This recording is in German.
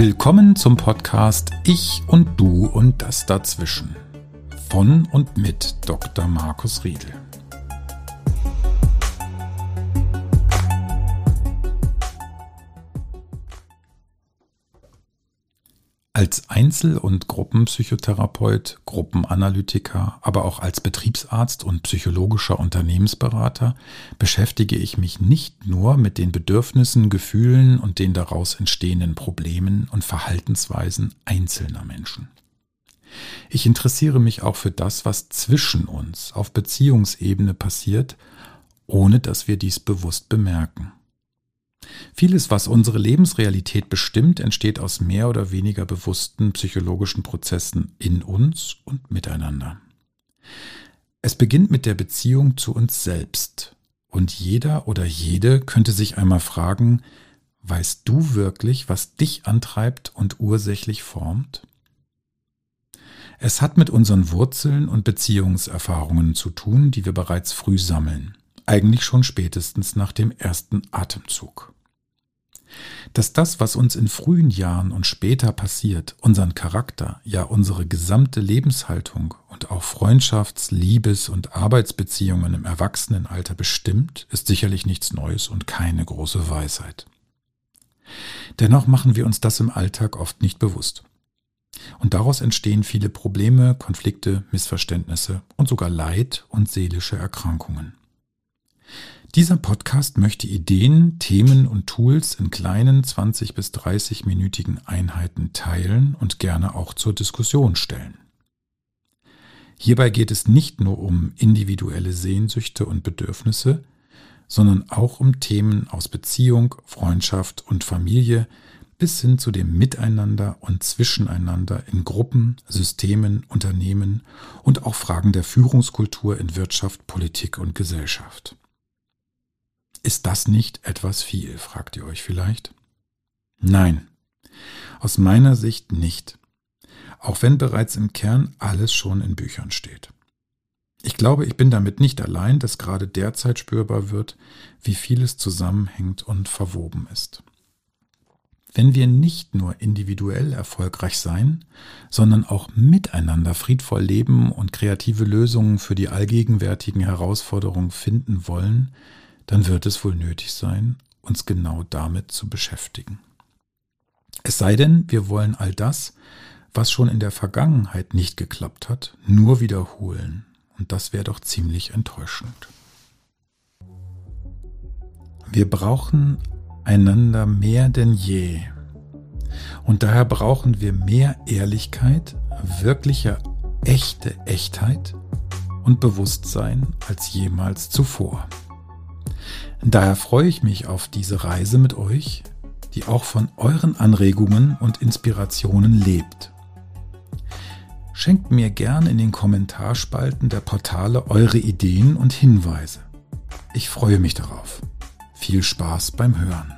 Willkommen zum Podcast Ich und Du und das dazwischen. Von und mit Dr. Markus Riedel. Als Einzel- und Gruppenpsychotherapeut, Gruppenanalytiker, aber auch als Betriebsarzt und psychologischer Unternehmensberater beschäftige ich mich nicht nur mit den Bedürfnissen, Gefühlen und den daraus entstehenden Problemen und Verhaltensweisen einzelner Menschen. Ich interessiere mich auch für das, was zwischen uns auf Beziehungsebene passiert, ohne dass wir dies bewusst bemerken. Vieles, was unsere Lebensrealität bestimmt, entsteht aus mehr oder weniger bewussten psychologischen Prozessen in uns und miteinander. Es beginnt mit der Beziehung zu uns selbst. Und jeder oder jede könnte sich einmal fragen, weißt du wirklich, was dich antreibt und ursächlich formt? Es hat mit unseren Wurzeln und Beziehungserfahrungen zu tun, die wir bereits früh sammeln, eigentlich schon spätestens nach dem ersten Atemzug dass das, was uns in frühen Jahren und später passiert, unseren Charakter, ja unsere gesamte Lebenshaltung und auch Freundschafts-, Liebes- und Arbeitsbeziehungen im Erwachsenenalter bestimmt, ist sicherlich nichts Neues und keine große Weisheit. Dennoch machen wir uns das im Alltag oft nicht bewusst. Und daraus entstehen viele Probleme, Konflikte, Missverständnisse und sogar Leid und seelische Erkrankungen. Dieser Podcast möchte Ideen, Themen und Tools in kleinen 20 bis 30 minütigen Einheiten teilen und gerne auch zur Diskussion stellen. Hierbei geht es nicht nur um individuelle Sehnsüchte und Bedürfnisse, sondern auch um Themen aus Beziehung, Freundschaft und Familie bis hin zu dem Miteinander und Zwischeneinander in Gruppen, Systemen, Unternehmen und auch Fragen der Führungskultur in Wirtschaft, Politik und Gesellschaft. Ist das nicht etwas viel, fragt ihr euch vielleicht? Nein, aus meiner Sicht nicht, auch wenn bereits im Kern alles schon in Büchern steht. Ich glaube, ich bin damit nicht allein, dass gerade derzeit spürbar wird, wie vieles zusammenhängt und verwoben ist. Wenn wir nicht nur individuell erfolgreich sein, sondern auch miteinander friedvoll leben und kreative Lösungen für die allgegenwärtigen Herausforderungen finden wollen, dann wird es wohl nötig sein, uns genau damit zu beschäftigen. Es sei denn, wir wollen all das, was schon in der Vergangenheit nicht geklappt hat, nur wiederholen. Und das wäre doch ziemlich enttäuschend. Wir brauchen einander mehr denn je. Und daher brauchen wir mehr Ehrlichkeit, wirkliche, echte Echtheit und Bewusstsein als jemals zuvor. Daher freue ich mich auf diese Reise mit euch, die auch von euren Anregungen und Inspirationen lebt. Schenkt mir gern in den Kommentarspalten der Portale eure Ideen und Hinweise. Ich freue mich darauf. Viel Spaß beim Hören.